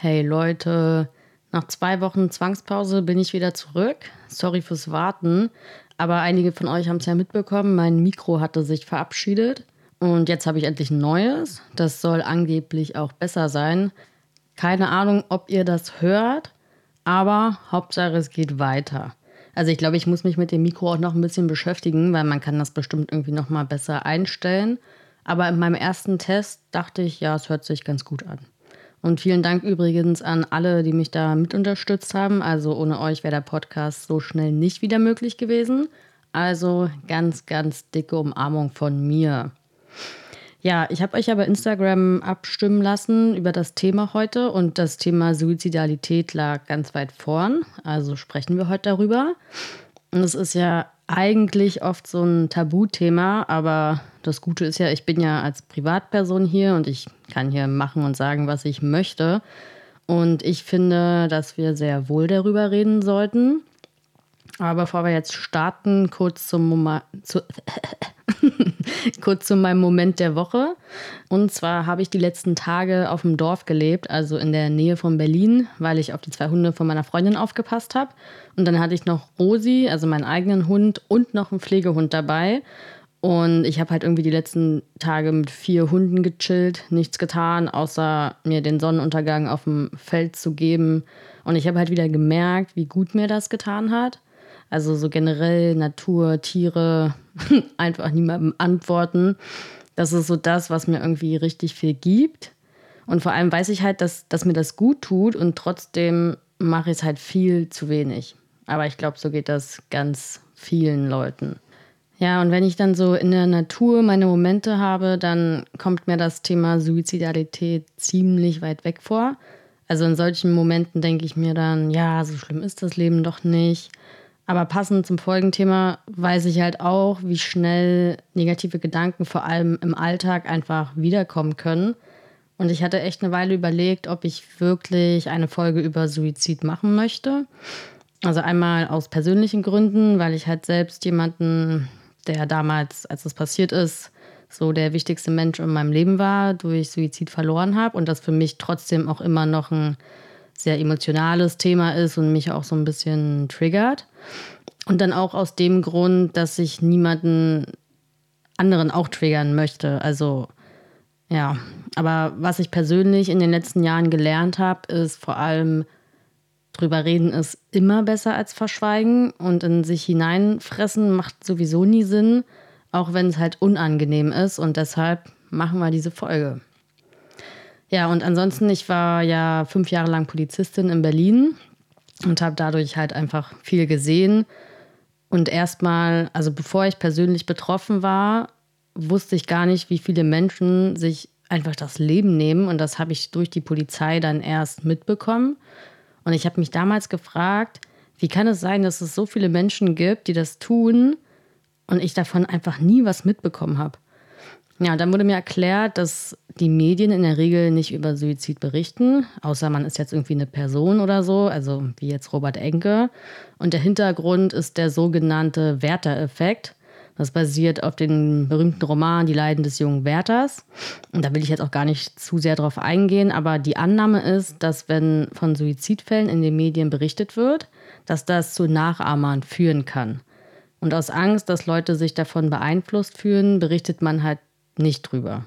Hey Leute, nach zwei Wochen Zwangspause bin ich wieder zurück. Sorry fürs Warten, aber einige von euch haben es ja mitbekommen, mein Mikro hatte sich verabschiedet und jetzt habe ich endlich ein neues. Das soll angeblich auch besser sein. Keine Ahnung, ob ihr das hört, aber Hauptsache es geht weiter. Also ich glaube, ich muss mich mit dem Mikro auch noch ein bisschen beschäftigen, weil man kann das bestimmt irgendwie noch mal besser einstellen. Aber in meinem ersten Test dachte ich, ja, es hört sich ganz gut an. Und vielen Dank übrigens an alle, die mich da mit unterstützt haben. Also ohne euch wäre der Podcast so schnell nicht wieder möglich gewesen. Also ganz, ganz dicke Umarmung von mir. Ja, ich habe euch aber Instagram abstimmen lassen über das Thema heute und das Thema Suizidalität lag ganz weit vorn. Also sprechen wir heute darüber. Und es ist ja eigentlich oft so ein Tabuthema, aber das Gute ist ja, ich bin ja als Privatperson hier und ich kann hier machen und sagen, was ich möchte. Und ich finde, dass wir sehr wohl darüber reden sollten. Aber bevor wir jetzt starten, kurz zum Moment, zu, kurz zu meinem Moment der Woche. Und zwar habe ich die letzten Tage auf dem Dorf gelebt, also in der Nähe von Berlin, weil ich auf die zwei Hunde von meiner Freundin aufgepasst habe. Und dann hatte ich noch Rosi, also meinen eigenen Hund, und noch einen Pflegehund dabei. Und ich habe halt irgendwie die letzten Tage mit vier Hunden gechillt, nichts getan, außer mir den Sonnenuntergang auf dem Feld zu geben. Und ich habe halt wieder gemerkt, wie gut mir das getan hat. Also so generell Natur, Tiere, einfach niemandem antworten. Das ist so das, was mir irgendwie richtig viel gibt. Und vor allem weiß ich halt, dass, dass mir das gut tut und trotzdem mache ich es halt viel zu wenig. Aber ich glaube, so geht das ganz vielen Leuten. Ja, und wenn ich dann so in der Natur meine Momente habe, dann kommt mir das Thema Suizidalität ziemlich weit weg vor. Also in solchen Momenten denke ich mir dann, ja, so schlimm ist das Leben doch nicht. Aber passend zum Folgenthema weiß ich halt auch, wie schnell negative Gedanken vor allem im Alltag einfach wiederkommen können. Und ich hatte echt eine Weile überlegt, ob ich wirklich eine Folge über Suizid machen möchte. Also einmal aus persönlichen Gründen, weil ich halt selbst jemanden, der damals, als es passiert ist, so der wichtigste Mensch in meinem Leben war, durch Suizid verloren habe und das für mich trotzdem auch immer noch ein sehr emotionales Thema ist und mich auch so ein bisschen triggert. Und dann auch aus dem Grund, dass ich niemanden anderen auch triggern möchte. Also ja, aber was ich persönlich in den letzten Jahren gelernt habe, ist vor allem drüber reden ist immer besser als verschweigen und in sich hineinfressen macht sowieso nie Sinn, auch wenn es halt unangenehm ist und deshalb machen wir diese Folge. Ja, und ansonsten, ich war ja fünf Jahre lang Polizistin in Berlin und habe dadurch halt einfach viel gesehen. Und erstmal, also bevor ich persönlich betroffen war, wusste ich gar nicht, wie viele Menschen sich einfach das Leben nehmen. Und das habe ich durch die Polizei dann erst mitbekommen. Und ich habe mich damals gefragt, wie kann es sein, dass es so viele Menschen gibt, die das tun und ich davon einfach nie was mitbekommen habe? Ja, dann wurde mir erklärt, dass die Medien in der Regel nicht über Suizid berichten, außer man ist jetzt irgendwie eine Person oder so, also wie jetzt Robert Enke. Und der Hintergrund ist der sogenannte Werther-Effekt. Das basiert auf dem berühmten Roman Die Leiden des jungen Werthers. Und da will ich jetzt auch gar nicht zu sehr drauf eingehen, aber die Annahme ist, dass wenn von Suizidfällen in den Medien berichtet wird, dass das zu Nachahmern führen kann. Und aus Angst, dass Leute sich davon beeinflusst fühlen, berichtet man halt nicht drüber.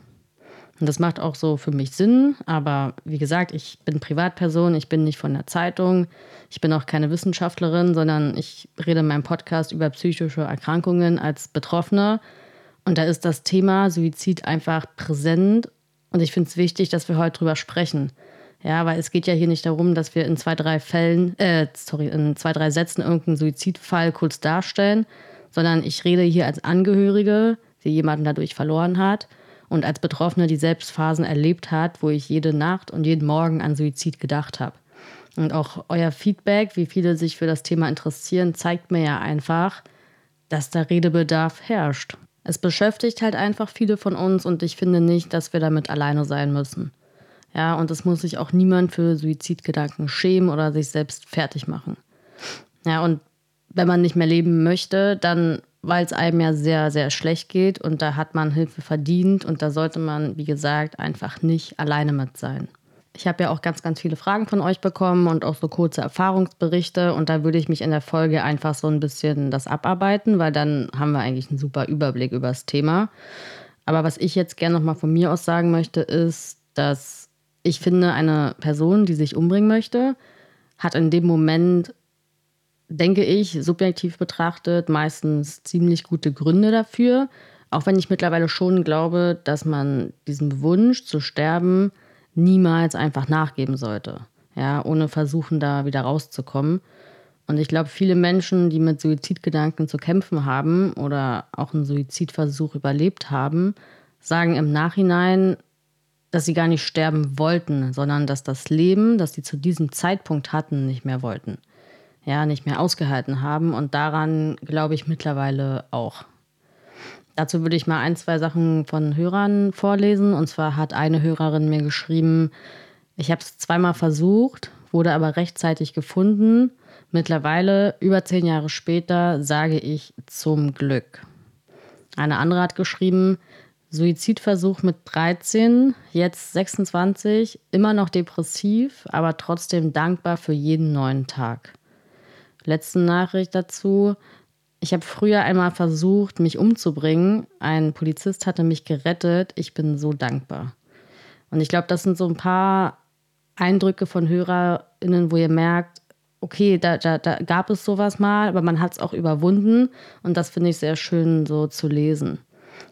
Und das macht auch so für mich Sinn, aber wie gesagt, ich bin Privatperson, ich bin nicht von der Zeitung, ich bin auch keine Wissenschaftlerin, sondern ich rede in meinem Podcast über psychische Erkrankungen als Betroffene. Und da ist das Thema Suizid einfach präsent und ich finde es wichtig, dass wir heute drüber sprechen. Ja, weil es geht ja hier nicht darum, dass wir in zwei, drei Fällen, äh, sorry, in zwei, drei Sätzen irgendeinen Suizidfall kurz darstellen, sondern ich rede hier als Angehörige, die jemanden dadurch verloren hat und als Betroffene die Selbstphasen erlebt hat, wo ich jede Nacht und jeden Morgen an Suizid gedacht habe. Und auch euer Feedback, wie viele sich für das Thema interessieren, zeigt mir ja einfach, dass da Redebedarf herrscht. Es beschäftigt halt einfach viele von uns und ich finde nicht, dass wir damit alleine sein müssen. Ja, und es muss sich auch niemand für Suizidgedanken schämen oder sich selbst fertig machen. Ja, und wenn man nicht mehr leben möchte, dann weil es einem ja sehr, sehr schlecht geht und da hat man Hilfe verdient und da sollte man, wie gesagt, einfach nicht alleine mit sein. Ich habe ja auch ganz, ganz viele Fragen von euch bekommen und auch so kurze Erfahrungsberichte. Und da würde ich mich in der Folge einfach so ein bisschen das abarbeiten, weil dann haben wir eigentlich einen super Überblick über das Thema. Aber was ich jetzt gerne nochmal von mir aus sagen möchte, ist, dass ich finde, eine Person, die sich umbringen möchte, hat in dem Moment, denke ich, subjektiv betrachtet, meistens ziemlich gute Gründe dafür. Auch wenn ich mittlerweile schon glaube, dass man diesem Wunsch zu sterben niemals einfach nachgeben sollte. Ja, ohne versuchen, da wieder rauszukommen. Und ich glaube, viele Menschen, die mit Suizidgedanken zu kämpfen haben oder auch einen Suizidversuch überlebt haben, sagen im Nachhinein, dass sie gar nicht sterben wollten, sondern dass das Leben, das sie zu diesem Zeitpunkt hatten, nicht mehr wollten. Ja, nicht mehr ausgehalten haben. Und daran glaube ich mittlerweile auch. Dazu würde ich mal ein, zwei Sachen von Hörern vorlesen. Und zwar hat eine Hörerin mir geschrieben, ich habe es zweimal versucht, wurde aber rechtzeitig gefunden. Mittlerweile, über zehn Jahre später, sage ich zum Glück. Eine andere hat geschrieben, Suizidversuch mit 13, jetzt 26, immer noch depressiv, aber trotzdem dankbar für jeden neuen Tag. Letzte Nachricht dazu. Ich habe früher einmal versucht, mich umzubringen. Ein Polizist hatte mich gerettet. Ich bin so dankbar. Und ich glaube, das sind so ein paar Eindrücke von HörerInnen, wo ihr merkt, okay, da, da, da gab es sowas mal, aber man hat es auch überwunden. Und das finde ich sehr schön so zu lesen.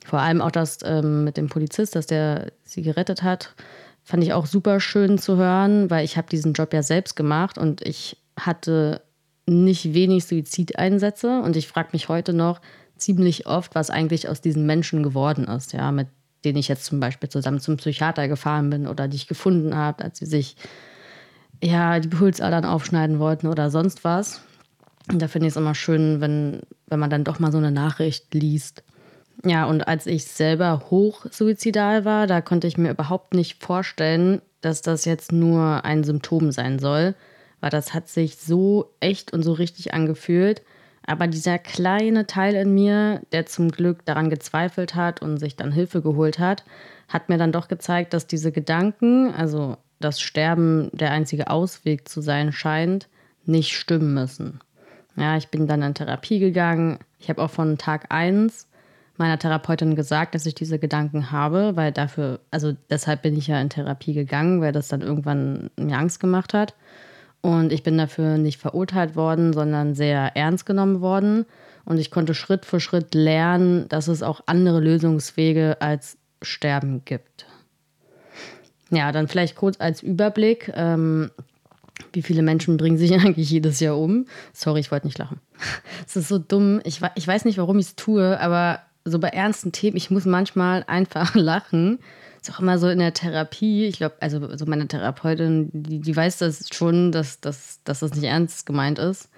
Vor allem auch das ähm, mit dem Polizist, dass der sie gerettet hat, fand ich auch super schön zu hören, weil ich habe diesen Job ja selbst gemacht und ich hatte nicht wenig Suizideinsätze und ich frage mich heute noch ziemlich oft, was eigentlich aus diesen Menschen geworden ist, ja, mit denen ich jetzt zum Beispiel zusammen zum Psychiater gefahren bin oder die ich gefunden habe, als sie sich ja die Pulsadern aufschneiden wollten oder sonst was. Und da finde ich es immer schön, wenn, wenn man dann doch mal so eine Nachricht liest. Ja, und als ich selber hochsuizidal war, da konnte ich mir überhaupt nicht vorstellen, dass das jetzt nur ein Symptom sein soll, weil das hat sich so echt und so richtig angefühlt. Aber dieser kleine Teil in mir, der zum Glück daran gezweifelt hat und sich dann Hilfe geholt hat, hat mir dann doch gezeigt, dass diese Gedanken, also das Sterben der einzige Ausweg zu sein scheint, nicht stimmen müssen. Ja, ich bin dann in Therapie gegangen. Ich habe auch von Tag 1 meiner Therapeutin gesagt, dass ich diese Gedanken habe, weil dafür, also deshalb bin ich ja in Therapie gegangen, weil das dann irgendwann mir Angst gemacht hat. Und ich bin dafür nicht verurteilt worden, sondern sehr ernst genommen worden. Und ich konnte Schritt für Schritt lernen, dass es auch andere Lösungswege als Sterben gibt. Ja, dann vielleicht kurz als Überblick. Ähm, wie viele Menschen bringen sich eigentlich jedes Jahr um? Sorry, ich wollte nicht lachen. Es ist so dumm. Ich, ich weiß nicht, warum ich es tue, aber so bei ernsten Themen, ich muss manchmal einfach lachen. Ist auch immer so in der Therapie. Ich glaube, also so meine Therapeutin, die, die weiß das schon, dass, dass, dass das nicht ernst gemeint ist.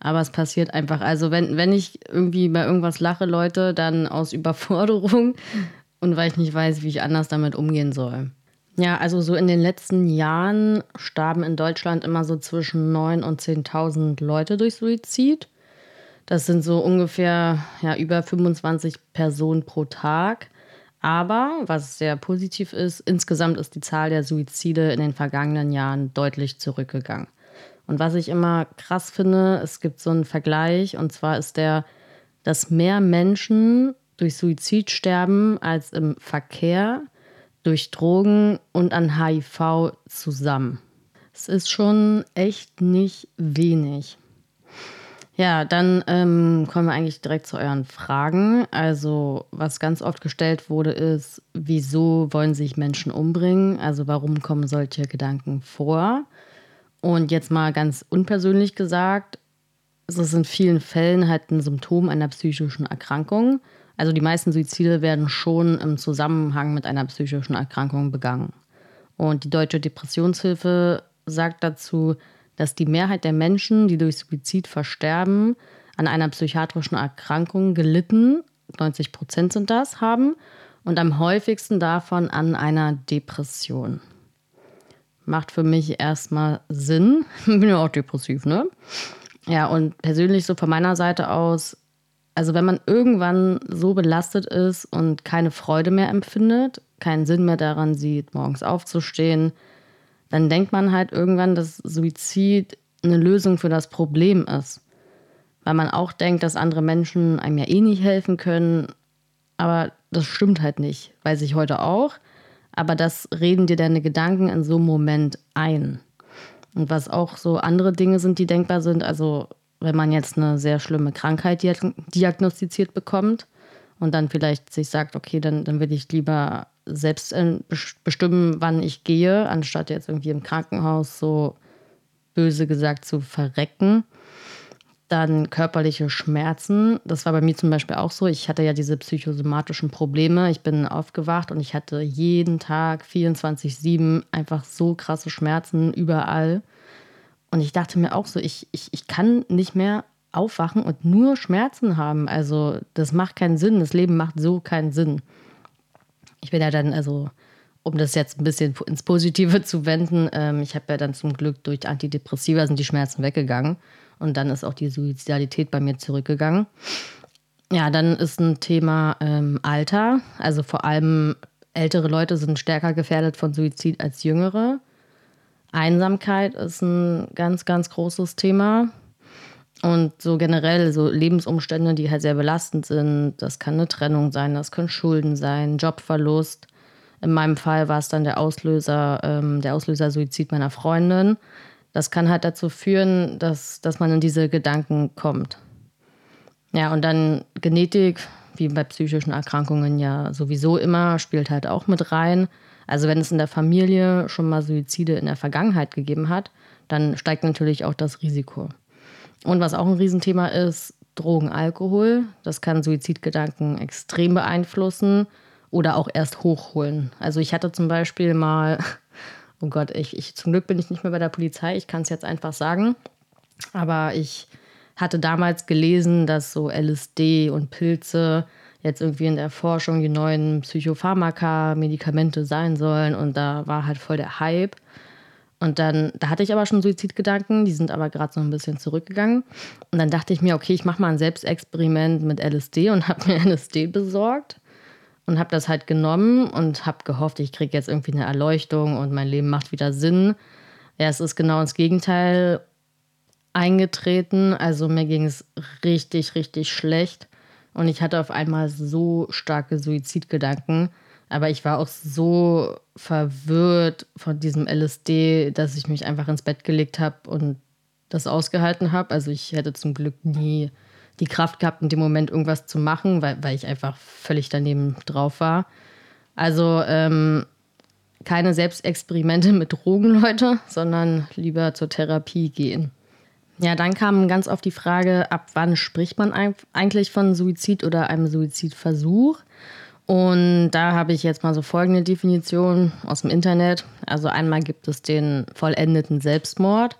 Aber es passiert einfach. Also wenn, wenn ich irgendwie bei irgendwas lache, Leute, dann aus Überforderung und weil ich nicht weiß, wie ich anders damit umgehen soll. Ja, also so in den letzten Jahren starben in Deutschland immer so zwischen 9.000 und 10.000 Leute durch Suizid. Das sind so ungefähr ja, über 25 Personen pro Tag. Aber was sehr positiv ist, insgesamt ist die Zahl der Suizide in den vergangenen Jahren deutlich zurückgegangen. Und was ich immer krass finde, es gibt so einen Vergleich, und zwar ist der, dass mehr Menschen durch Suizid sterben als im Verkehr, durch Drogen und an HIV zusammen. Es ist schon echt nicht wenig. Ja, dann ähm, kommen wir eigentlich direkt zu euren Fragen. Also, was ganz oft gestellt wurde, ist, wieso wollen sich Menschen umbringen? Also, warum kommen solche Gedanken vor? Und jetzt mal ganz unpersönlich gesagt, es ist in vielen Fällen halt ein Symptom einer psychischen Erkrankung. Also die meisten Suizide werden schon im Zusammenhang mit einer psychischen Erkrankung begangen. Und die Deutsche Depressionshilfe sagt dazu, dass die Mehrheit der Menschen, die durch Suizid versterben, an einer psychiatrischen Erkrankung gelitten, 90 Prozent sind das, haben und am häufigsten davon an einer Depression. Macht für mich erstmal Sinn. Bin ja auch depressiv, ne? Ja, und persönlich so von meiner Seite aus, also wenn man irgendwann so belastet ist und keine Freude mehr empfindet, keinen Sinn mehr daran sieht, morgens aufzustehen, dann denkt man halt irgendwann, dass Suizid eine Lösung für das Problem ist. Weil man auch denkt, dass andere Menschen einem ja eh nicht helfen können. Aber das stimmt halt nicht. Weiß ich heute auch. Aber das reden dir deine Gedanken in so einem Moment ein. Und was auch so andere Dinge sind, die denkbar sind, also wenn man jetzt eine sehr schlimme Krankheit diagnostiziert bekommt und dann vielleicht sich sagt, okay, dann, dann will ich lieber selbst bestimmen, wann ich gehe, anstatt jetzt irgendwie im Krankenhaus so böse gesagt zu verrecken. Dann körperliche Schmerzen. Das war bei mir zum Beispiel auch so. Ich hatte ja diese psychosomatischen Probleme. Ich bin aufgewacht und ich hatte jeden Tag 24-7 einfach so krasse Schmerzen überall. Und ich dachte mir auch so, ich, ich, ich kann nicht mehr aufwachen und nur Schmerzen haben. Also das macht keinen Sinn. Das Leben macht so keinen Sinn. Ich bin ja dann, also um das jetzt ein bisschen ins Positive zu wenden, ähm, ich habe ja dann zum Glück durch Antidepressiva sind die Schmerzen weggegangen. Und dann ist auch die Suizidalität bei mir zurückgegangen. Ja, dann ist ein Thema ähm, Alter. Also vor allem ältere Leute sind stärker gefährdet von Suizid als jüngere. Einsamkeit ist ein ganz, ganz großes Thema. Und so generell so Lebensumstände, die halt sehr belastend sind. Das kann eine Trennung sein, das können Schulden sein, Jobverlust. In meinem Fall war es dann der Auslöser, ähm, der Auslöser Suizid meiner Freundin das kann halt dazu führen, dass, dass man in diese Gedanken kommt. Ja, und dann Genetik, wie bei psychischen Erkrankungen ja sowieso immer, spielt halt auch mit rein. Also wenn es in der Familie schon mal Suizide in der Vergangenheit gegeben hat, dann steigt natürlich auch das Risiko. Und was auch ein Riesenthema ist, Drogen, Alkohol. Das kann Suizidgedanken extrem beeinflussen oder auch erst hochholen. Also ich hatte zum Beispiel mal oh Gott, ich, ich zum Glück bin ich nicht mehr bei der Polizei, ich kann es jetzt einfach sagen. Aber ich hatte damals gelesen, dass so LSD und Pilze jetzt irgendwie in der Forschung die neuen Psychopharmaka, Medikamente sein sollen. Und da war halt voll der Hype. Und dann, da hatte ich aber schon Suizidgedanken, die sind aber gerade so ein bisschen zurückgegangen. Und dann dachte ich mir, okay, ich mache mal ein Selbstexperiment mit LSD und habe mir LSD besorgt und habe das halt genommen und habe gehofft, ich kriege jetzt irgendwie eine Erleuchtung und mein Leben macht wieder Sinn. Ja, es ist genau ins Gegenteil eingetreten. Also mir ging es richtig, richtig schlecht und ich hatte auf einmal so starke Suizidgedanken. Aber ich war auch so verwirrt von diesem LSD, dass ich mich einfach ins Bett gelegt habe und das ausgehalten habe. Also ich hätte zum Glück nie die Kraft gehabt, in dem Moment irgendwas zu machen, weil, weil ich einfach völlig daneben drauf war. Also ähm, keine Selbstexperimente mit Drogen, Leute, sondern lieber zur Therapie gehen. Ja, dann kam ganz oft die Frage, ab wann spricht man eigentlich von Suizid oder einem Suizidversuch? Und da habe ich jetzt mal so folgende Definition aus dem Internet. Also einmal gibt es den vollendeten Selbstmord.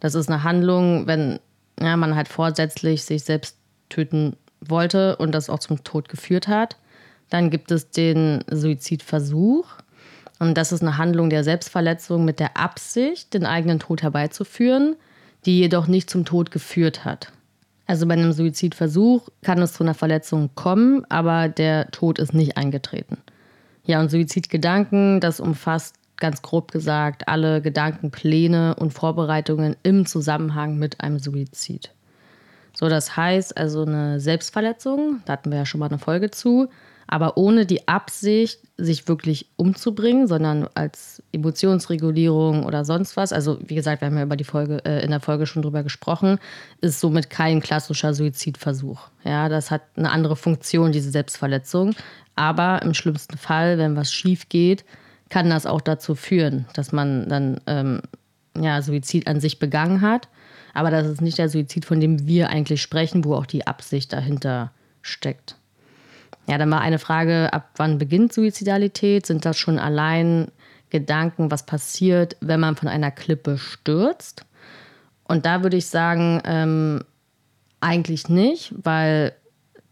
Das ist eine Handlung, wenn ja, man halt vorsätzlich sich selbst töten wollte und das auch zum Tod geführt hat. Dann gibt es den Suizidversuch. Und das ist eine Handlung der Selbstverletzung mit der Absicht, den eigenen Tod herbeizuführen, die jedoch nicht zum Tod geführt hat. Also bei einem Suizidversuch kann es zu einer Verletzung kommen, aber der Tod ist nicht eingetreten. Ja, und Suizidgedanken, das umfasst ganz grob gesagt alle Gedanken, Pläne und Vorbereitungen im Zusammenhang mit einem Suizid. So, das heißt also eine Selbstverletzung, da hatten wir ja schon mal eine Folge zu, aber ohne die Absicht, sich wirklich umzubringen, sondern als Emotionsregulierung oder sonst was. Also, wie gesagt, wir haben ja über die Folge, äh, in der Folge schon drüber gesprochen, ist somit kein klassischer Suizidversuch. Ja, das hat eine andere Funktion, diese Selbstverletzung. Aber im schlimmsten Fall, wenn was schief geht, kann das auch dazu führen, dass man dann ähm, ja, Suizid an sich begangen hat aber das ist nicht der Suizid, von dem wir eigentlich sprechen, wo auch die Absicht dahinter steckt. Ja, dann war eine Frage, ab wann beginnt Suizidalität? Sind das schon allein Gedanken, was passiert, wenn man von einer Klippe stürzt? Und da würde ich sagen, ähm, eigentlich nicht, weil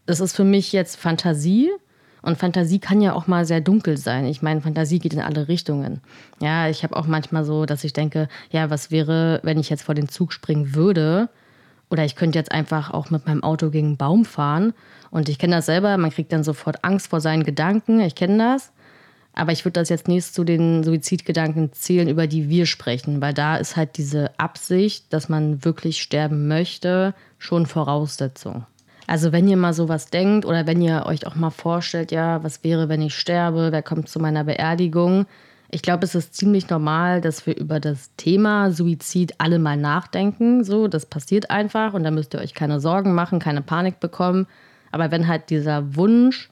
es ist für mich jetzt Fantasie und Fantasie kann ja auch mal sehr dunkel sein. Ich meine, Fantasie geht in alle Richtungen. Ja, ich habe auch manchmal so, dass ich denke, ja, was wäre, wenn ich jetzt vor den Zug springen würde? Oder ich könnte jetzt einfach auch mit meinem Auto gegen einen Baum fahren. Und ich kenne das selber, man kriegt dann sofort Angst vor seinen Gedanken. Ich kenne das. Aber ich würde das jetzt nicht zu den Suizidgedanken zählen, über die wir sprechen, weil da ist halt diese Absicht, dass man wirklich sterben möchte, schon Voraussetzung. Also wenn ihr mal sowas denkt oder wenn ihr euch auch mal vorstellt, ja, was wäre, wenn ich sterbe, wer kommt zu meiner Beerdigung? Ich glaube, es ist ziemlich normal, dass wir über das Thema Suizid alle mal nachdenken. So, das passiert einfach und da müsst ihr euch keine Sorgen machen, keine Panik bekommen. Aber wenn halt dieser Wunsch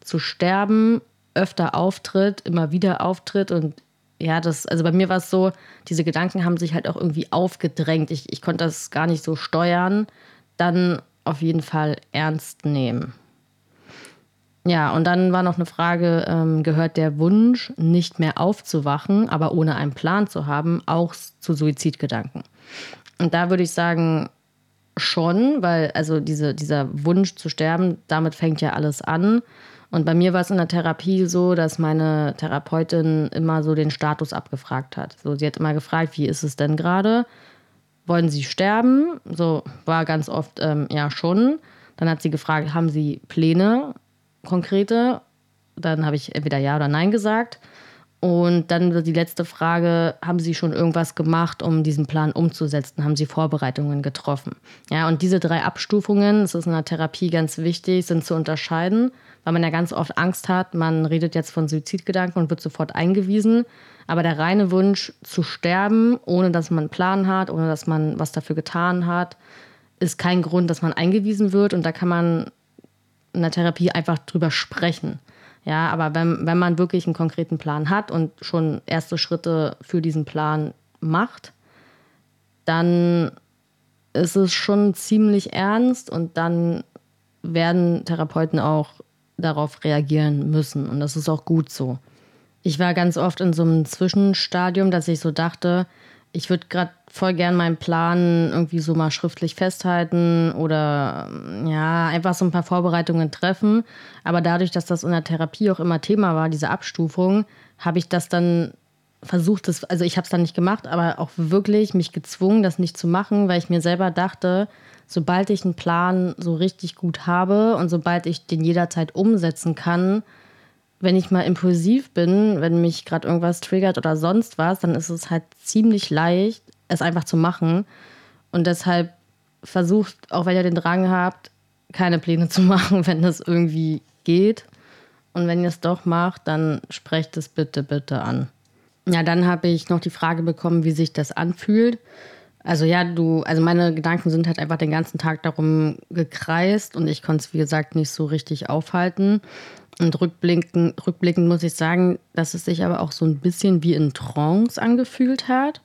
zu sterben öfter auftritt, immer wieder auftritt und ja, das, also bei mir war es so, diese Gedanken haben sich halt auch irgendwie aufgedrängt. Ich, ich konnte das gar nicht so steuern. Dann auf jeden Fall ernst nehmen. Ja, und dann war noch eine Frage, ähm, gehört der Wunsch, nicht mehr aufzuwachen, aber ohne einen Plan zu haben, auch zu Suizidgedanken? Und da würde ich sagen, schon, weil also diese, dieser Wunsch zu sterben, damit fängt ja alles an. Und bei mir war es in der Therapie so, dass meine Therapeutin immer so den Status abgefragt hat. So, sie hat immer gefragt, wie ist es denn gerade? Wollen Sie sterben? So war ganz oft ähm, ja schon. Dann hat sie gefragt, haben Sie Pläne, konkrete? Dann habe ich entweder ja oder nein gesagt. Und dann die letzte Frage, haben Sie schon irgendwas gemacht, um diesen Plan umzusetzen? Haben Sie Vorbereitungen getroffen? Ja, und diese drei Abstufungen, das ist in der Therapie ganz wichtig, sind zu unterscheiden, weil man ja ganz oft Angst hat, man redet jetzt von Suizidgedanken und wird sofort eingewiesen. Aber der reine Wunsch zu sterben, ohne dass man einen Plan hat, ohne dass man was dafür getan hat, ist kein Grund, dass man eingewiesen wird. Und da kann man in der Therapie einfach drüber sprechen. Ja, aber wenn, wenn man wirklich einen konkreten Plan hat und schon erste Schritte für diesen Plan macht, dann ist es schon ziemlich ernst und dann werden Therapeuten auch darauf reagieren müssen. Und das ist auch gut so. Ich war ganz oft in so einem Zwischenstadium, dass ich so dachte, ich würde gerade voll gern meinen Plan irgendwie so mal schriftlich festhalten oder ja, einfach so ein paar Vorbereitungen treffen. Aber dadurch, dass das in der Therapie auch immer Thema war, diese Abstufung, habe ich das dann versucht, das, also ich habe es dann nicht gemacht, aber auch wirklich mich gezwungen, das nicht zu machen, weil ich mir selber dachte, sobald ich einen Plan so richtig gut habe und sobald ich den jederzeit umsetzen kann, wenn ich mal impulsiv bin, wenn mich gerade irgendwas triggert oder sonst was, dann ist es halt ziemlich leicht, es einfach zu machen. Und deshalb versucht, auch wenn ihr den Drang habt, keine Pläne zu machen, wenn das irgendwie geht. Und wenn ihr es doch macht, dann sprecht es bitte, bitte an. Ja, dann habe ich noch die Frage bekommen, wie sich das anfühlt. Also ja, du, also meine Gedanken sind halt einfach den ganzen Tag darum gekreist und ich konnte es, wie gesagt, nicht so richtig aufhalten. Und rückblickend, rückblickend muss ich sagen, dass es sich aber auch so ein bisschen wie in Trance angefühlt hat.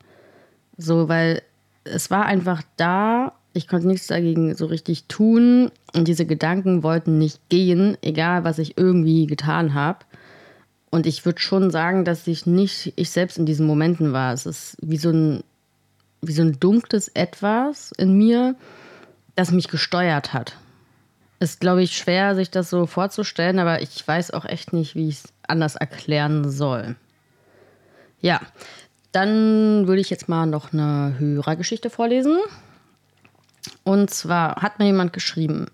So, weil es war einfach da, ich konnte nichts dagegen so richtig tun und diese Gedanken wollten nicht gehen, egal was ich irgendwie getan habe. Und ich würde schon sagen, dass ich nicht ich selbst in diesen Momenten war. Es ist wie so ein, wie so ein dunkles Etwas in mir, das mich gesteuert hat. Ist, glaube ich, schwer, sich das so vorzustellen, aber ich weiß auch echt nicht, wie ich es anders erklären soll. Ja, dann würde ich jetzt mal noch eine Hörergeschichte vorlesen. Und zwar hat mir jemand geschrieben,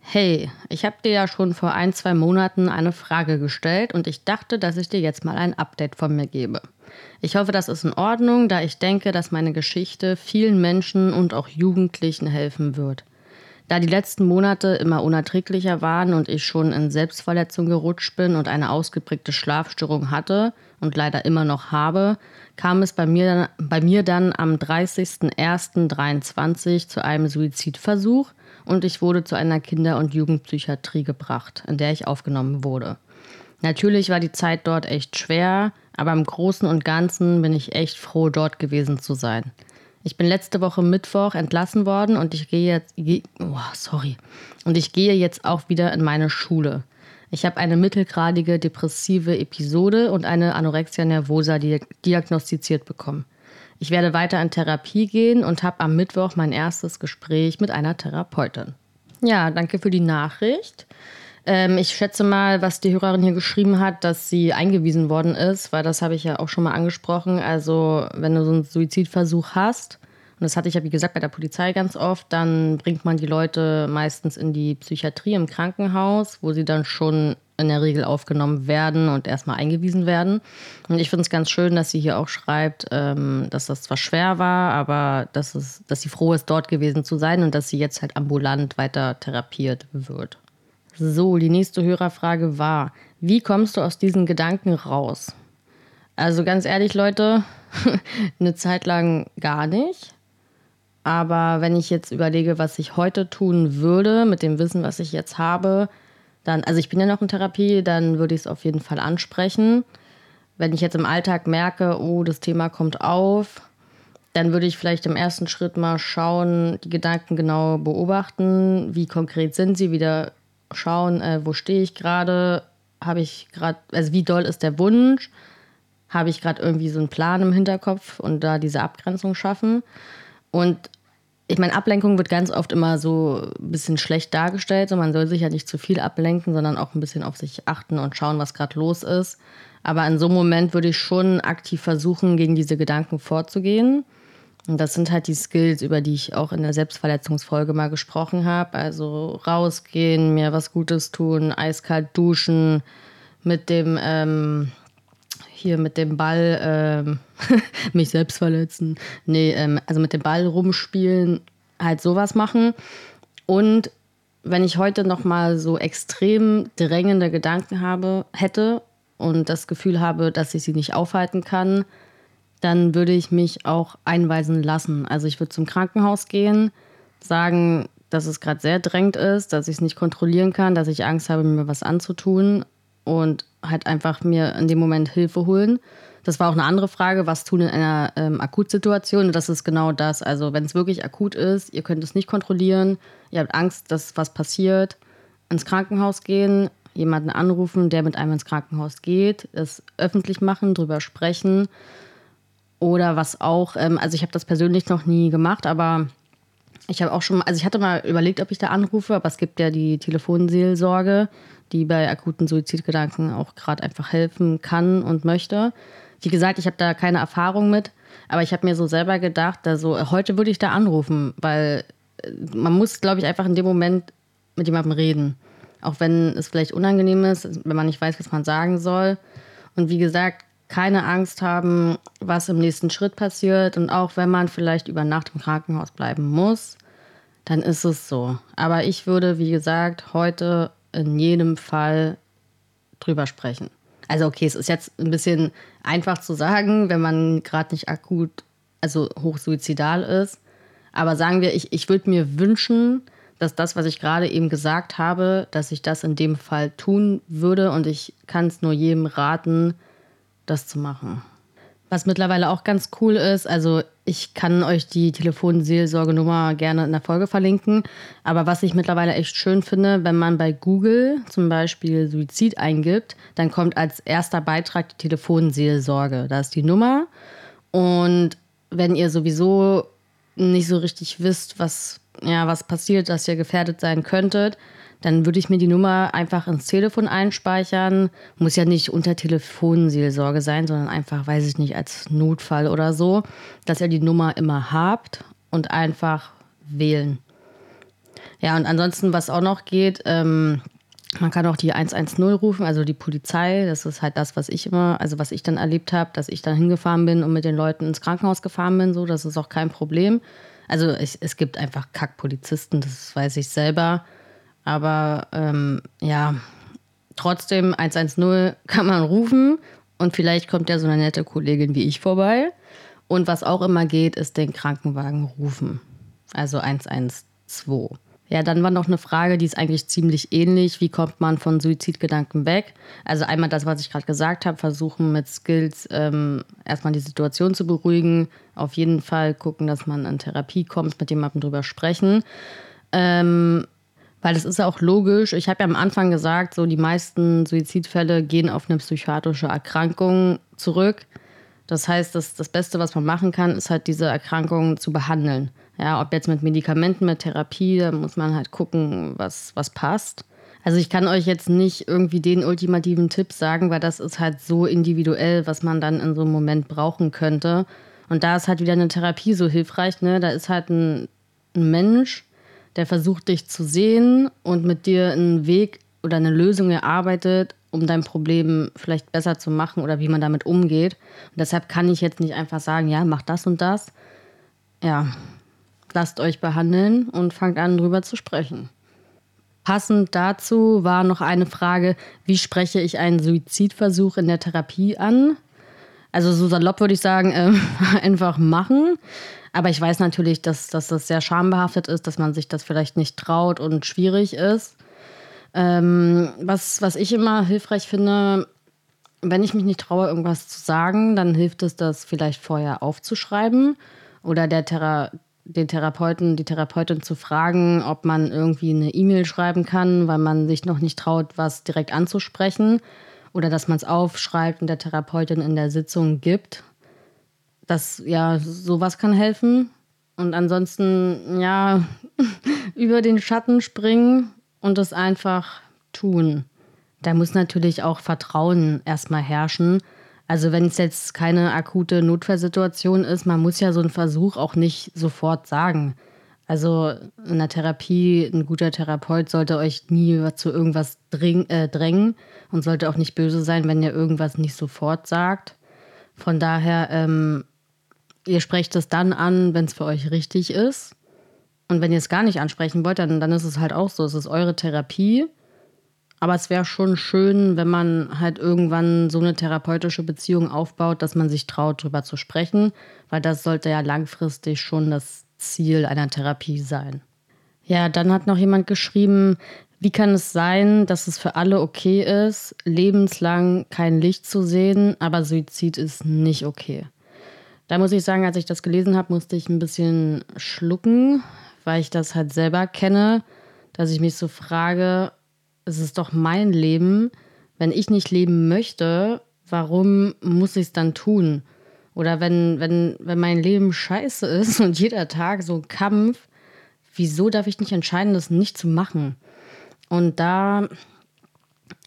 hey, ich habe dir ja schon vor ein, zwei Monaten eine Frage gestellt und ich dachte, dass ich dir jetzt mal ein Update von mir gebe. Ich hoffe, das ist in Ordnung, da ich denke, dass meine Geschichte vielen Menschen und auch Jugendlichen helfen wird. Da die letzten Monate immer unerträglicher waren und ich schon in Selbstverletzung gerutscht bin und eine ausgeprägte Schlafstörung hatte und leider immer noch habe, kam es bei mir, bei mir dann am 30.01.23 zu einem Suizidversuch und ich wurde zu einer Kinder- und Jugendpsychiatrie gebracht, in der ich aufgenommen wurde. Natürlich war die Zeit dort echt schwer, aber im Großen und Ganzen bin ich echt froh, dort gewesen zu sein. Ich bin letzte Woche Mittwoch entlassen worden und ich gehe jetzt, oh, sorry, und ich gehe jetzt auch wieder in meine Schule. Ich habe eine mittelgradige depressive Episode und eine Anorexia nervosa diagnostiziert bekommen. Ich werde weiter in Therapie gehen und habe am Mittwoch mein erstes Gespräch mit einer Therapeutin. Ja, danke für die Nachricht. Ähm, ich schätze mal, was die Hörerin hier geschrieben hat, dass sie eingewiesen worden ist, weil das habe ich ja auch schon mal angesprochen. Also, wenn du so einen Suizidversuch hast, und das hatte ich ja, wie gesagt, bei der Polizei ganz oft. Dann bringt man die Leute meistens in die Psychiatrie im Krankenhaus, wo sie dann schon in der Regel aufgenommen werden und erstmal eingewiesen werden. Und ich finde es ganz schön, dass sie hier auch schreibt, ähm, dass das zwar schwer war, aber dass, es, dass sie froh ist, dort gewesen zu sein und dass sie jetzt halt ambulant weiter therapiert wird. So, die nächste Hörerfrage war, wie kommst du aus diesen Gedanken raus? Also ganz ehrlich, Leute, eine Zeit lang gar nicht. Aber wenn ich jetzt überlege, was ich heute tun würde, mit dem Wissen, was ich jetzt habe, dann, also ich bin ja noch in Therapie, dann würde ich es auf jeden Fall ansprechen. Wenn ich jetzt im Alltag merke, oh, das Thema kommt auf, dann würde ich vielleicht im ersten Schritt mal schauen, die Gedanken genau beobachten, wie konkret sind sie, wieder schauen, äh, wo stehe ich gerade, habe ich gerade, also wie doll ist der Wunsch, habe ich gerade irgendwie so einen Plan im Hinterkopf und da diese Abgrenzung schaffen. Und ich meine, Ablenkung wird ganz oft immer so ein bisschen schlecht dargestellt. So, man soll sich ja nicht zu viel ablenken, sondern auch ein bisschen auf sich achten und schauen, was gerade los ist. Aber in so einem Moment würde ich schon aktiv versuchen, gegen diese Gedanken vorzugehen. Und das sind halt die Skills, über die ich auch in der Selbstverletzungsfolge mal gesprochen habe. Also rausgehen, mir was Gutes tun, eiskalt duschen, mit dem ähm, hier mit dem Ball ähm, mich selbst verletzen. Nee, ähm, also mit dem Ball rumspielen, halt sowas machen. Und wenn ich heute noch mal so extrem drängende Gedanken habe, hätte und das Gefühl habe, dass ich sie nicht aufhalten kann, dann würde ich mich auch einweisen lassen. Also ich würde zum Krankenhaus gehen, sagen, dass es gerade sehr drängend ist, dass ich es nicht kontrollieren kann, dass ich Angst habe, mir was anzutun und halt einfach mir in dem Moment Hilfe holen. Das war auch eine andere Frage, was tun in einer ähm, Akutsituation. Und das ist genau das. Also wenn es wirklich akut ist, ihr könnt es nicht kontrollieren, ihr habt Angst, dass was passiert, ins Krankenhaus gehen, jemanden anrufen, der mit einem ins Krankenhaus geht, es öffentlich machen, drüber sprechen. Oder was auch, ähm, also ich habe das persönlich noch nie gemacht, aber ich habe auch schon, also ich hatte mal überlegt, ob ich da anrufe, aber es gibt ja die Telefonseelsorge die bei akuten Suizidgedanken auch gerade einfach helfen kann und möchte. Wie gesagt, ich habe da keine Erfahrung mit, aber ich habe mir so selber gedacht, also heute würde ich da anrufen, weil äh, man muss, glaube ich, einfach in dem Moment mit jemandem reden. Auch wenn es vielleicht unangenehm ist, wenn man nicht weiß, was man sagen soll. Und wie gesagt, keine Angst haben, was im nächsten Schritt passiert. Und auch wenn man vielleicht über Nacht im Krankenhaus bleiben muss, dann ist es so. Aber ich würde, wie gesagt, heute in jedem Fall drüber sprechen. Also okay, es ist jetzt ein bisschen einfach zu sagen, wenn man gerade nicht akut, also hochsuizidal ist. Aber sagen wir, ich, ich würde mir wünschen, dass das, was ich gerade eben gesagt habe, dass ich das in dem Fall tun würde und ich kann es nur jedem raten, das zu machen. Was mittlerweile auch ganz cool ist, also ich kann euch die Telefonseelsorgenummer gerne in der Folge verlinken. Aber was ich mittlerweile echt schön finde, wenn man bei Google zum Beispiel Suizid eingibt, dann kommt als erster Beitrag die Telefonseelsorge. Da ist die Nummer. Und wenn ihr sowieso nicht so richtig wisst, was, ja, was passiert, dass ihr gefährdet sein könntet, dann würde ich mir die Nummer einfach ins Telefon einspeichern. Muss ja nicht unter Telefonseelsorge sein, sondern einfach, weiß ich nicht, als Notfall oder so, dass ihr die Nummer immer habt und einfach wählen. Ja, und ansonsten, was auch noch geht, ähm, man kann auch die 110 rufen, also die Polizei. Das ist halt das, was ich immer, also was ich dann erlebt habe, dass ich dann hingefahren bin und mit den Leuten ins Krankenhaus gefahren bin. So, das ist auch kein Problem. Also es, es gibt einfach Kackpolizisten, das weiß ich selber. Aber ähm, ja, trotzdem 110 kann man rufen und vielleicht kommt ja so eine nette Kollegin wie ich vorbei. Und was auch immer geht, ist den Krankenwagen rufen. Also 112. Ja, dann war noch eine Frage, die ist eigentlich ziemlich ähnlich. Wie kommt man von Suizidgedanken weg? Also einmal das, was ich gerade gesagt habe, versuchen mit Skills ähm, erstmal die Situation zu beruhigen. Auf jeden Fall gucken, dass man in Therapie kommt, mit jemandem drüber sprechen. Ähm, weil das ist ja auch logisch. Ich habe ja am Anfang gesagt, so die meisten Suizidfälle gehen auf eine psychiatrische Erkrankung zurück. Das heißt, das, das Beste, was man machen kann, ist halt diese Erkrankung zu behandeln. Ja, ob jetzt mit Medikamenten, mit Therapie, da muss man halt gucken, was, was passt. Also ich kann euch jetzt nicht irgendwie den ultimativen Tipp sagen, weil das ist halt so individuell, was man dann in so einem Moment brauchen könnte. Und da ist halt wieder eine Therapie so hilfreich. Ne? Da ist halt ein, ein Mensch, der versucht dich zu sehen und mit dir einen Weg oder eine Lösung erarbeitet, um dein Problem vielleicht besser zu machen oder wie man damit umgeht. Und deshalb kann ich jetzt nicht einfach sagen, ja, mach das und das. Ja, lasst euch behandeln und fangt an, drüber zu sprechen. Passend dazu war noch eine Frage, wie spreche ich einen Suizidversuch in der Therapie an? Also so salopp würde ich sagen, äh, einfach machen. Aber ich weiß natürlich, dass, dass das sehr schambehaftet ist, dass man sich das vielleicht nicht traut und schwierig ist. Ähm, was, was ich immer hilfreich finde, wenn ich mich nicht traue, irgendwas zu sagen, dann hilft es, das vielleicht vorher aufzuschreiben oder der Thera den Therapeuten, die Therapeutin zu fragen, ob man irgendwie eine E-Mail schreiben kann, weil man sich noch nicht traut, was direkt anzusprechen oder dass man es aufschreibt und der Therapeutin in der Sitzung gibt. Das, ja, sowas kann helfen. Und ansonsten, ja, über den Schatten springen und es einfach tun. Da muss natürlich auch Vertrauen erstmal herrschen. Also wenn es jetzt keine akute Notfallsituation ist, man muss ja so einen Versuch auch nicht sofort sagen. Also in der Therapie, ein guter Therapeut sollte euch nie zu irgendwas dring, äh, drängen und sollte auch nicht böse sein, wenn ihr irgendwas nicht sofort sagt. Von daher, ähm, ihr sprecht es dann an, wenn es für euch richtig ist. Und wenn ihr es gar nicht ansprechen wollt, dann, dann ist es halt auch so. Es ist eure Therapie. Aber es wäre schon schön, wenn man halt irgendwann so eine therapeutische Beziehung aufbaut, dass man sich traut, darüber zu sprechen, weil das sollte ja langfristig schon das Ziel einer Therapie sein. Ja, dann hat noch jemand geschrieben, wie kann es sein, dass es für alle okay ist, lebenslang kein Licht zu sehen, aber Suizid ist nicht okay? Da muss ich sagen, als ich das gelesen habe, musste ich ein bisschen schlucken, weil ich das halt selber kenne, dass ich mich so frage, es ist doch mein Leben, wenn ich nicht leben möchte, warum muss ich es dann tun? Oder wenn, wenn, wenn mein Leben scheiße ist und jeder Tag so ein Kampf, wieso darf ich nicht entscheiden, das nicht zu machen? Und da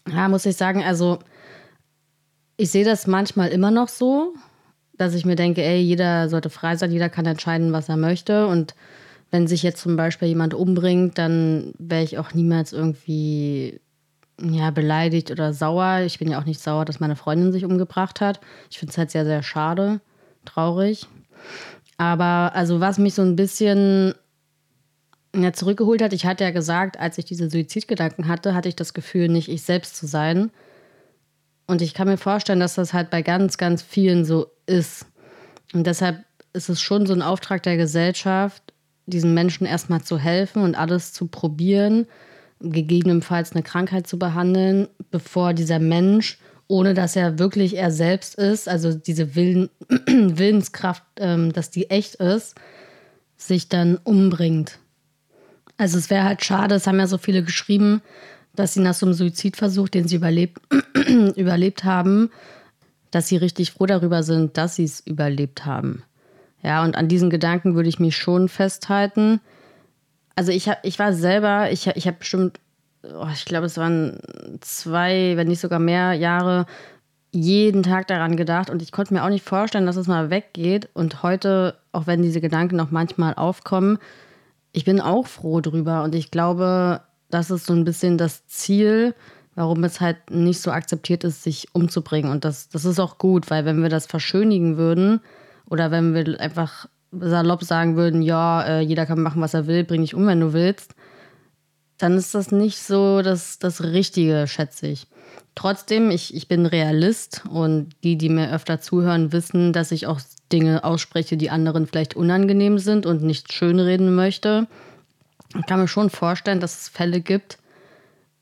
ja, muss ich sagen, also ich sehe das manchmal immer noch so, dass ich mir denke, ey, jeder sollte frei sein, jeder kann entscheiden, was er möchte. Und wenn sich jetzt zum Beispiel jemand umbringt, dann wäre ich auch niemals irgendwie ja, beleidigt oder sauer. Ich bin ja auch nicht sauer, dass meine Freundin sich umgebracht hat. Ich finde es halt sehr, sehr schade, traurig. Aber also was mich so ein bisschen ja, zurückgeholt hat, ich hatte ja gesagt, als ich diese Suizidgedanken hatte, hatte ich das Gefühl, nicht ich selbst zu sein. Und ich kann mir vorstellen, dass das halt bei ganz, ganz vielen so ist. Und deshalb ist es schon so ein Auftrag der Gesellschaft, diesen Menschen erstmal zu helfen und alles zu probieren gegebenenfalls eine Krankheit zu behandeln, bevor dieser Mensch, ohne dass er wirklich er selbst ist, also diese Willen, Willenskraft, ähm, dass die echt ist, sich dann umbringt. Also es wäre halt schade, es haben ja so viele geschrieben, dass sie nach so einem Suizidversuch, den sie überlebt, überlebt haben, dass sie richtig froh darüber sind, dass sie es überlebt haben. Ja, und an diesen Gedanken würde ich mich schon festhalten also ich, hab, ich war selber, ich, ich habe bestimmt, oh, ich glaube, es waren zwei, wenn nicht sogar mehr Jahre, jeden Tag daran gedacht und ich konnte mir auch nicht vorstellen, dass es mal weggeht. Und heute, auch wenn diese Gedanken noch manchmal aufkommen, ich bin auch froh drüber und ich glaube, das ist so ein bisschen das Ziel, warum es halt nicht so akzeptiert ist, sich umzubringen. Und das, das ist auch gut, weil wenn wir das verschönigen würden oder wenn wir einfach salopp sagen würden, ja, äh, jeder kann machen, was er will, bring dich um, wenn du willst, dann ist das nicht so das, das Richtige, schätze ich. Trotzdem, ich, ich bin Realist und die, die mir öfter zuhören, wissen, dass ich auch Dinge ausspreche, die anderen vielleicht unangenehm sind und nicht schönreden möchte. Ich kann mir schon vorstellen, dass es Fälle gibt,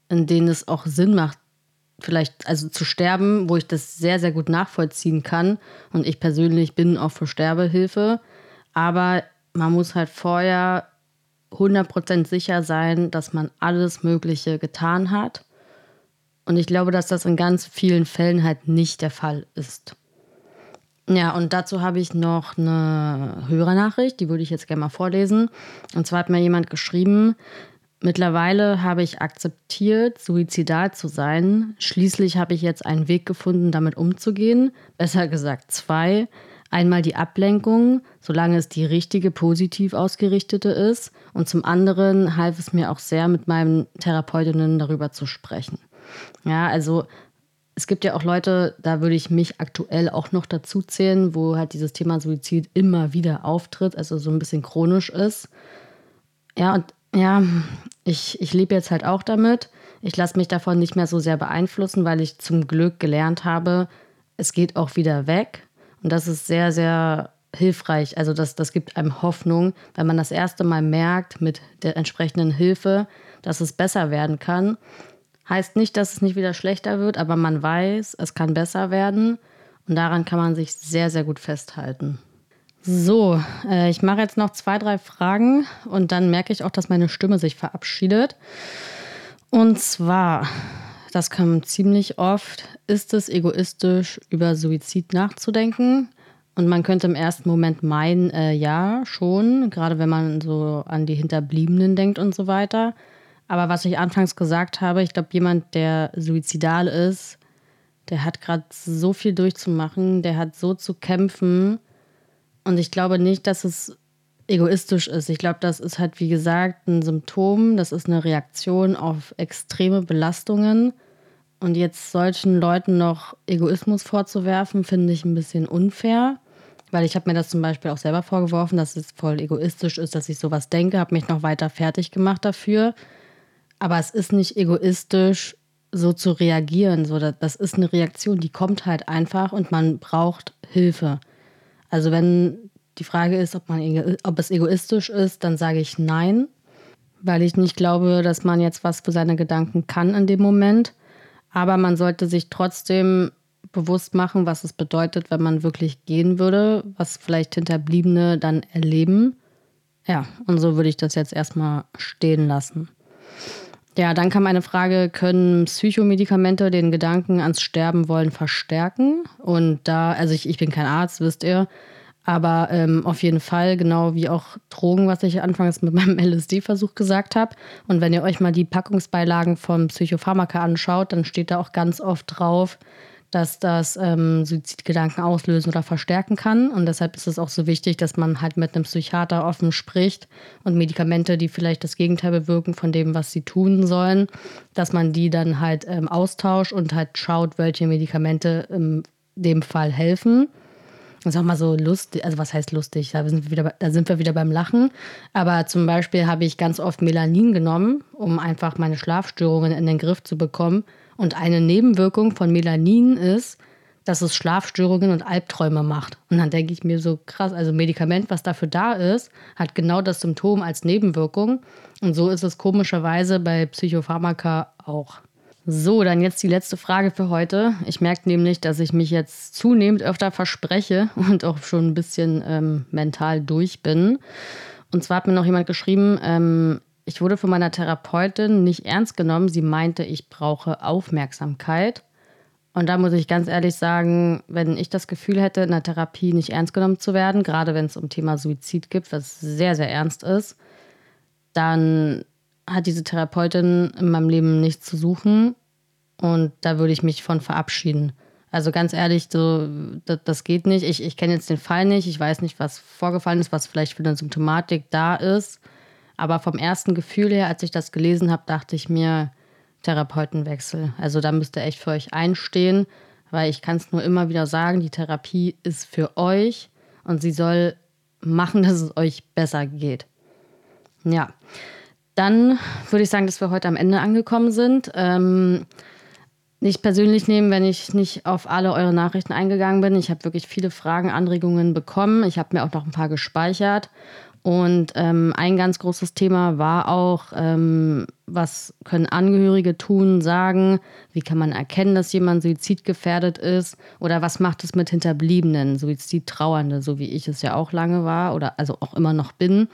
in denen es auch Sinn macht, vielleicht also zu sterben, wo ich das sehr, sehr gut nachvollziehen kann. Und ich persönlich bin auch für Sterbehilfe. Aber man muss halt vorher 100% sicher sein, dass man alles Mögliche getan hat. Und ich glaube, dass das in ganz vielen Fällen halt nicht der Fall ist. Ja, und dazu habe ich noch eine Hörernachricht, die würde ich jetzt gerne mal vorlesen. Und zwar hat mir jemand geschrieben, mittlerweile habe ich akzeptiert, suizidal zu sein. Schließlich habe ich jetzt einen Weg gefunden, damit umzugehen. Besser gesagt zwei. Einmal die Ablenkung, solange es die richtige, positiv ausgerichtete ist. Und zum anderen half es mir auch sehr, mit meinen Therapeutinnen darüber zu sprechen. Ja, also es gibt ja auch Leute, da würde ich mich aktuell auch noch dazu zählen, wo halt dieses Thema Suizid immer wieder auftritt, also so ein bisschen chronisch ist. Ja, und ja, ich, ich lebe jetzt halt auch damit. Ich lasse mich davon nicht mehr so sehr beeinflussen, weil ich zum Glück gelernt habe, es geht auch wieder weg. Und das ist sehr, sehr hilfreich. Also das, das gibt einem Hoffnung, wenn man das erste Mal merkt mit der entsprechenden Hilfe, dass es besser werden kann. Heißt nicht, dass es nicht wieder schlechter wird, aber man weiß, es kann besser werden. Und daran kann man sich sehr, sehr gut festhalten. So, äh, ich mache jetzt noch zwei, drei Fragen und dann merke ich auch, dass meine Stimme sich verabschiedet. Und zwar, das kam ziemlich oft, ist es egoistisch, über Suizid nachzudenken? Und man könnte im ersten Moment meinen, äh, ja, schon, gerade wenn man so an die Hinterbliebenen denkt und so weiter. Aber was ich anfangs gesagt habe, ich glaube, jemand, der suizidal ist, der hat gerade so viel durchzumachen, der hat so zu kämpfen und ich glaube nicht, dass es egoistisch ist. Ich glaube, das ist halt, wie gesagt, ein Symptom, das ist eine Reaktion auf extreme Belastungen. Und jetzt solchen Leuten noch Egoismus vorzuwerfen, finde ich ein bisschen unfair. Weil ich habe mir das zum Beispiel auch selber vorgeworfen, dass es voll egoistisch ist, dass ich sowas denke, habe mich noch weiter fertig gemacht dafür. Aber es ist nicht egoistisch, so zu reagieren. So, das ist eine Reaktion, die kommt halt einfach und man braucht Hilfe. Also wenn die Frage ist, ob, man, ob es egoistisch ist, dann sage ich nein, weil ich nicht glaube, dass man jetzt was für seine Gedanken kann in dem Moment. Aber man sollte sich trotzdem bewusst machen, was es bedeutet, wenn man wirklich gehen würde, was vielleicht Hinterbliebene dann erleben. Ja, und so würde ich das jetzt erstmal stehen lassen. Ja, dann kam eine Frage, können Psychomedikamente den Gedanken ans Sterben wollen verstärken? Und da, also ich, ich bin kein Arzt, wisst ihr, aber ähm, auf jeden Fall, genau wie auch Drogen, was ich anfangs mit meinem LSD-Versuch gesagt habe. Und wenn ihr euch mal die Packungsbeilagen von Psychopharmaka anschaut, dann steht da auch ganz oft drauf, dass das ähm, Suizidgedanken auslösen oder verstärken kann. Und deshalb ist es auch so wichtig, dass man halt mit einem Psychiater offen spricht und Medikamente, die vielleicht das Gegenteil bewirken von dem, was sie tun sollen, dass man die dann halt ähm, austauscht und halt schaut, welche Medikamente in dem Fall helfen. Das ist auch mal so lustig, also was heißt lustig? Da sind, wir wieder, da sind wir wieder beim Lachen. Aber zum Beispiel habe ich ganz oft Melanin genommen, um einfach meine Schlafstörungen in den Griff zu bekommen. Und eine Nebenwirkung von Melanin ist, dass es Schlafstörungen und Albträume macht. Und dann denke ich mir so krass, also Medikament, was dafür da ist, hat genau das Symptom als Nebenwirkung. Und so ist es komischerweise bei Psychopharmaka auch. So, dann jetzt die letzte Frage für heute. Ich merke nämlich, dass ich mich jetzt zunehmend öfter verspreche und auch schon ein bisschen ähm, mental durch bin. Und zwar hat mir noch jemand geschrieben, ähm, ich wurde von meiner Therapeutin nicht ernst genommen. Sie meinte, ich brauche Aufmerksamkeit. Und da muss ich ganz ehrlich sagen, wenn ich das Gefühl hätte, in der Therapie nicht ernst genommen zu werden, gerade wenn es um Thema Suizid geht, was sehr, sehr ernst ist, dann hat diese Therapeutin in meinem Leben nichts zu suchen. Und da würde ich mich von verabschieden. Also ganz ehrlich, so, das, das geht nicht. Ich, ich kenne jetzt den Fall nicht. Ich weiß nicht, was vorgefallen ist, was vielleicht für eine Symptomatik da ist. Aber vom ersten Gefühl her, als ich das gelesen habe, dachte ich mir, Therapeutenwechsel. Also da müsst ihr echt für euch einstehen, weil ich kann es nur immer wieder sagen, die Therapie ist für euch und sie soll machen, dass es euch besser geht. Ja, dann würde ich sagen, dass wir heute am Ende angekommen sind. Ähm, nicht persönlich nehmen, wenn ich nicht auf alle eure Nachrichten eingegangen bin. Ich habe wirklich viele Fragen, Anregungen bekommen. Ich habe mir auch noch ein paar gespeichert. Und ähm, ein ganz großes Thema war auch, ähm, was können Angehörige tun, sagen, wie kann man erkennen, dass jemand suizidgefährdet ist oder was macht es mit Hinterbliebenen, Suizidtrauernde, so wie ich es ja auch lange war oder also auch immer noch bin.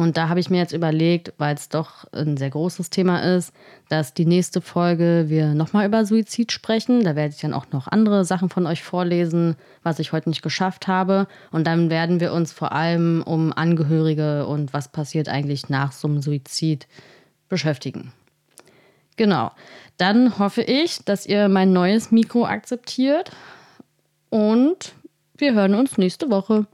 Und da habe ich mir jetzt überlegt, weil es doch ein sehr großes Thema ist, dass die nächste Folge wir nochmal über Suizid sprechen. Da werde ich dann auch noch andere Sachen von euch vorlesen, was ich heute nicht geschafft habe. Und dann werden wir uns vor allem um Angehörige und was passiert eigentlich nach so einem Suizid beschäftigen. Genau. Dann hoffe ich, dass ihr mein neues Mikro akzeptiert und Wir hören uns nächste Woche.